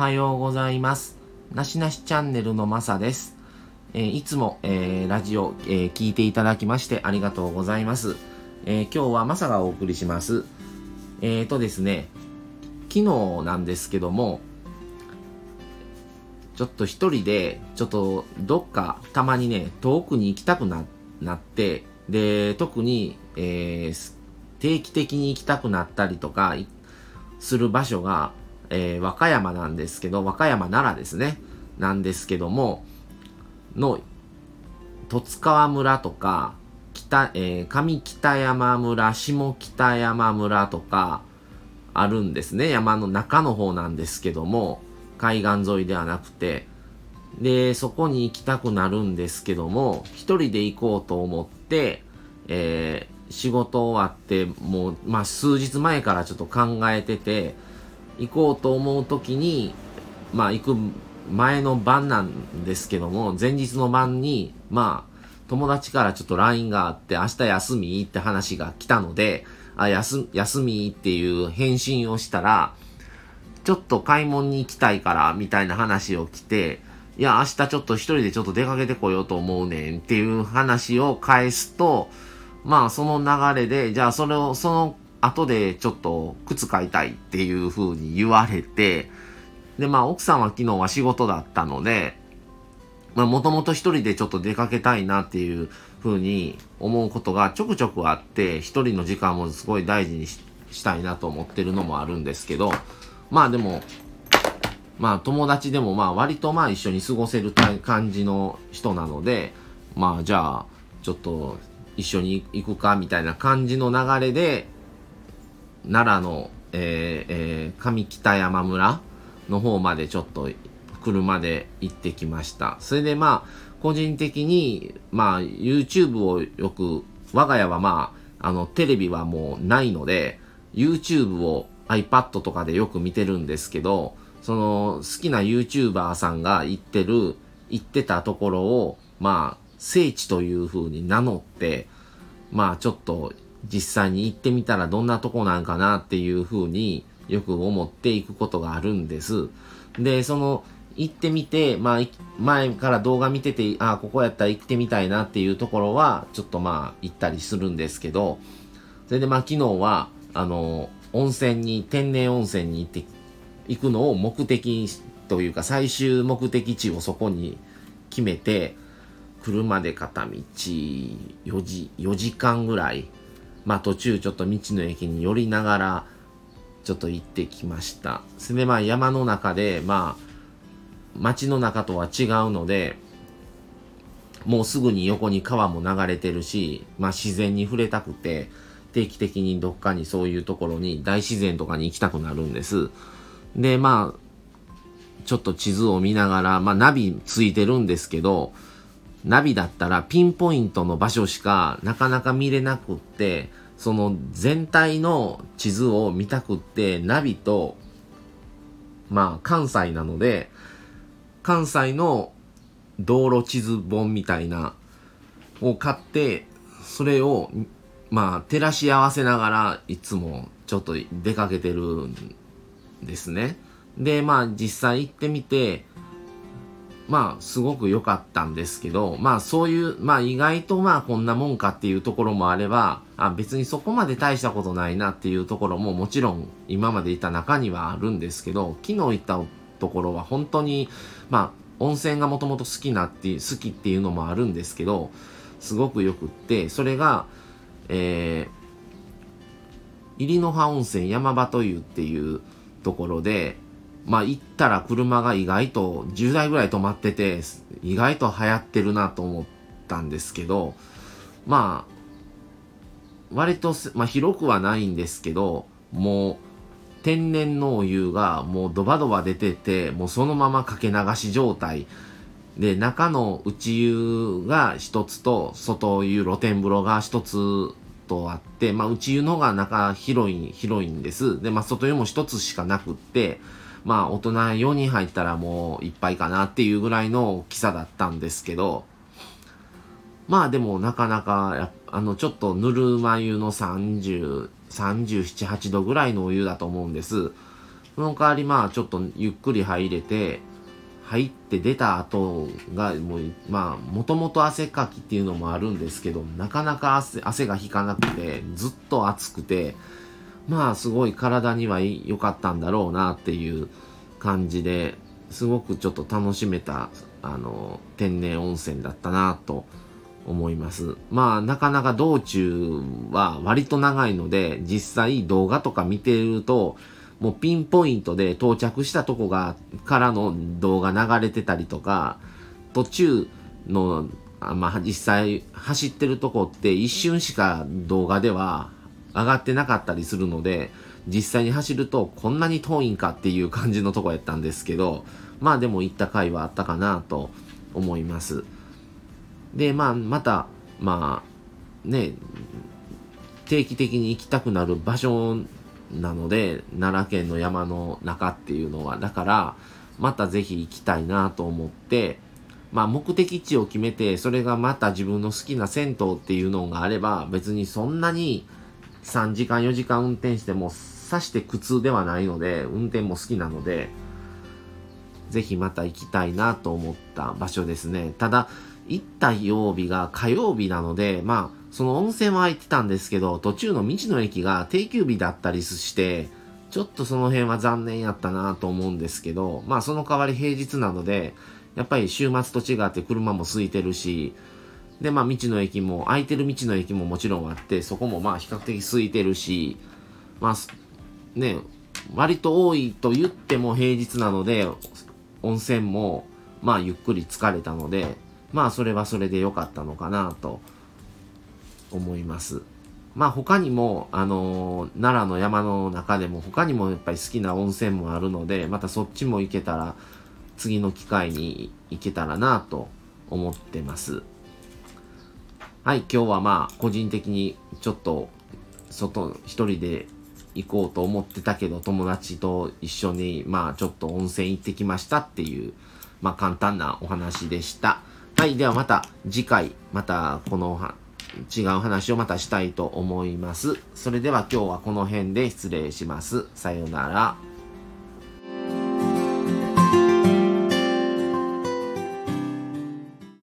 はようございます。なしなしチャンネルのまさです。えーいつも、えーラジオ、えー聞いていただきましてありがとうございます。え今日はまさがお送りします。えーとですね、昨日なんですけども、ちょっと一人で、ちょっとどっかたまにね、遠くに行きたくななって、で、特に、え定期的に行きたくなったりとか、する場所が、えー和歌山なんですけど、和歌山奈良ですね。なんですけども、の、十津川村とか、北、えー上北山村、下北山村とか、あるんですね。山の中の方なんですけども、海岸沿いではなくて、で、そこに行きたくなるんですけども、一人で行こうと思って、えー仕事終わって、もう、まあ、数日前からちょっと考えてて、行こうと思う時に、まあ、行く前の晩なんですけども、前日の晩に、まあ、友達からちょっと LINE があって、明日休みって話が来たので、あ、休、休みっていう返信をしたら、ちょっと買い物に行きたいから、みたいな話を来て、いや、明日ちょっと一人でちょっと出かけてこようと思うねんっていう話を返すと、まあその流れで、じゃあそれを、その後でちょっと靴買いたいっていう風に言われて、でまあ奥さんは昨日は仕事だったので、まあもともと一人でちょっと出かけたいなっていう風に思うことがちょくちょくあって、一人の時間もすごい大事にしたいなと思ってるのもあるんですけど、まあでも、まあ友達でもまあ割とまあ一緒に過ごせる感じの人なので、まあじゃあちょっと一緒に行くかみたいな感じの流れで、奈良の、えーえー上北山村の方までちょっと車で行ってきました。それでまあ個人的にまあ YouTube をよく、我が家はまああのテレビはもうないので、YouTube を iPad とかでよく見てるんですけど、その好きな YouTuber さんが行ってる、行ってたところを、まあ、聖地という風に名乗って、まあちょっと実際に行ってみたらどんなとこなんかなっていう風によく思っていくことがあるんです。で、その行ってみて、まあ前から動画見てて、あここやったら行ってみたいなっていうところはちょっとまあ行ったりするんですけど、それでまあ昨日は、あの、温泉に、天然温泉に行って、行くのを目的というか最終目的地をそこに決めて、車で片道4時、4時間ぐらい、まあ途中ちょっと道の駅に寄りながら、ちょっと行ってきました。それでまあ山の中で、まあ、街の中とは違うので、もうすぐに横に川も流れてるし、まあ自然に触れたくて、定期的にどっかにそういうところに大自然とかに行きたくなるんです。で、まあ、ちょっと地図を見ながら、まあナビついてるんですけど、ナビだったらピンポイントの場所しかなかなか見れなくって、その全体の地図を見たくって、ナビと、まあ関西なので、関西の道路地図本みたいなを買って、それを、まあ照らし合わせながらいつもちょっと出かけてるんですね。で、まあ実際行ってみて、まあ、すごく良かったんですけど、まあそういう、まあ意外とまあこんなもんかっていうところもあれば、あ別にそこまで大したことないなっていうところももちろん今までいた中にはあるんですけど、昨日行ったところは本当に、まあ温泉がもともと好きなっていう、好きっていうのもあるんですけど、すごくよくって、それが、えー、入野葉温泉山場湯っていうところで、まあ行ったら車が意外と10台ぐらい止まってて、意外と流行ってるなと思ったんですけど、まあ、割と、まあ広くはないんですけど、もう天然のお湯がもうドバドバ出てて、もうそのままかけ流し状態。で、中の内湯が一つと、外湯露天風呂が一つとあって、まあ内湯の方が中広い、広いんです。で、まあ外湯も一つしかなくって、まあ大人4人入ったらもういっぱいかなっていうぐらいの大きさだったんですけど、まあでもなかなか、あのちょっとぬるま湯の30、37、8度ぐらいのお湯だと思うんです。その代わりまあちょっとゆっくり入れて、入って出た後がもうまあもともと汗かきっていうのもあるんですけどなかなか汗汗が引かなくてずっと暑くてまあすごい体には良かったんだろうなっていう感じですごくちょっと楽しめたあの天然温泉だったなと思います。まあなかなか道中は割と長いので実際動画とか見てるともうピンポイントで到着したとこが、からの動画流れてたりとか、途中の、まあ、実際走ってるとこって一瞬しか動画では上がってなかったりするので、実際に走るとこんなに遠いんかっていう感じのとこやったんですけど、まあでも行った回はあったかなと思います。で、まあまた、まあね、定期的に行きたくなる場所なので、奈良県の山の中っていうのは、だから、またぜひ行きたいなと思って、まあ目的地を決めて、それがまた自分の好きな銭湯っていうのがあれば、別にそんなに3時間4時間運転しても、さして苦痛ではないので、運転も好きなので、ぜひまた行きたいなと思った場所ですね。ただ、行った曜日が火曜日なので、まあ、その温泉は空いてたんですけど、途中の道の駅が定休日だったりして、ちょっとその辺は残念やったなと思うんですけど、まあその代わり平日なので、やっぱり週末と違って車も空いてるし、で、まあ道の駅も、空いてる道の駅ももちろんあって、そこもまあ比較的空いてるし、まあ、ね、割と多いと言っても平日なので、温泉もまあゆっくり疲れたので、まあそれはそれで良かったのかなと思います。まあ他にも、あのー、奈良の山の中でも他にもやっぱり好きな温泉もあるので、またそっちも行けたら、次の機会に行けたらなと思ってます。はい、今日はまあ個人的にちょっと外一人で行こうと思ってたけど友達と一緒にまあちょっと温泉行ってきましたっていうまあ簡単なお話でした。はい、ではまた次回またこの違う話をまたしたいと思います。それでは今日はこの辺で失礼します。さようなら。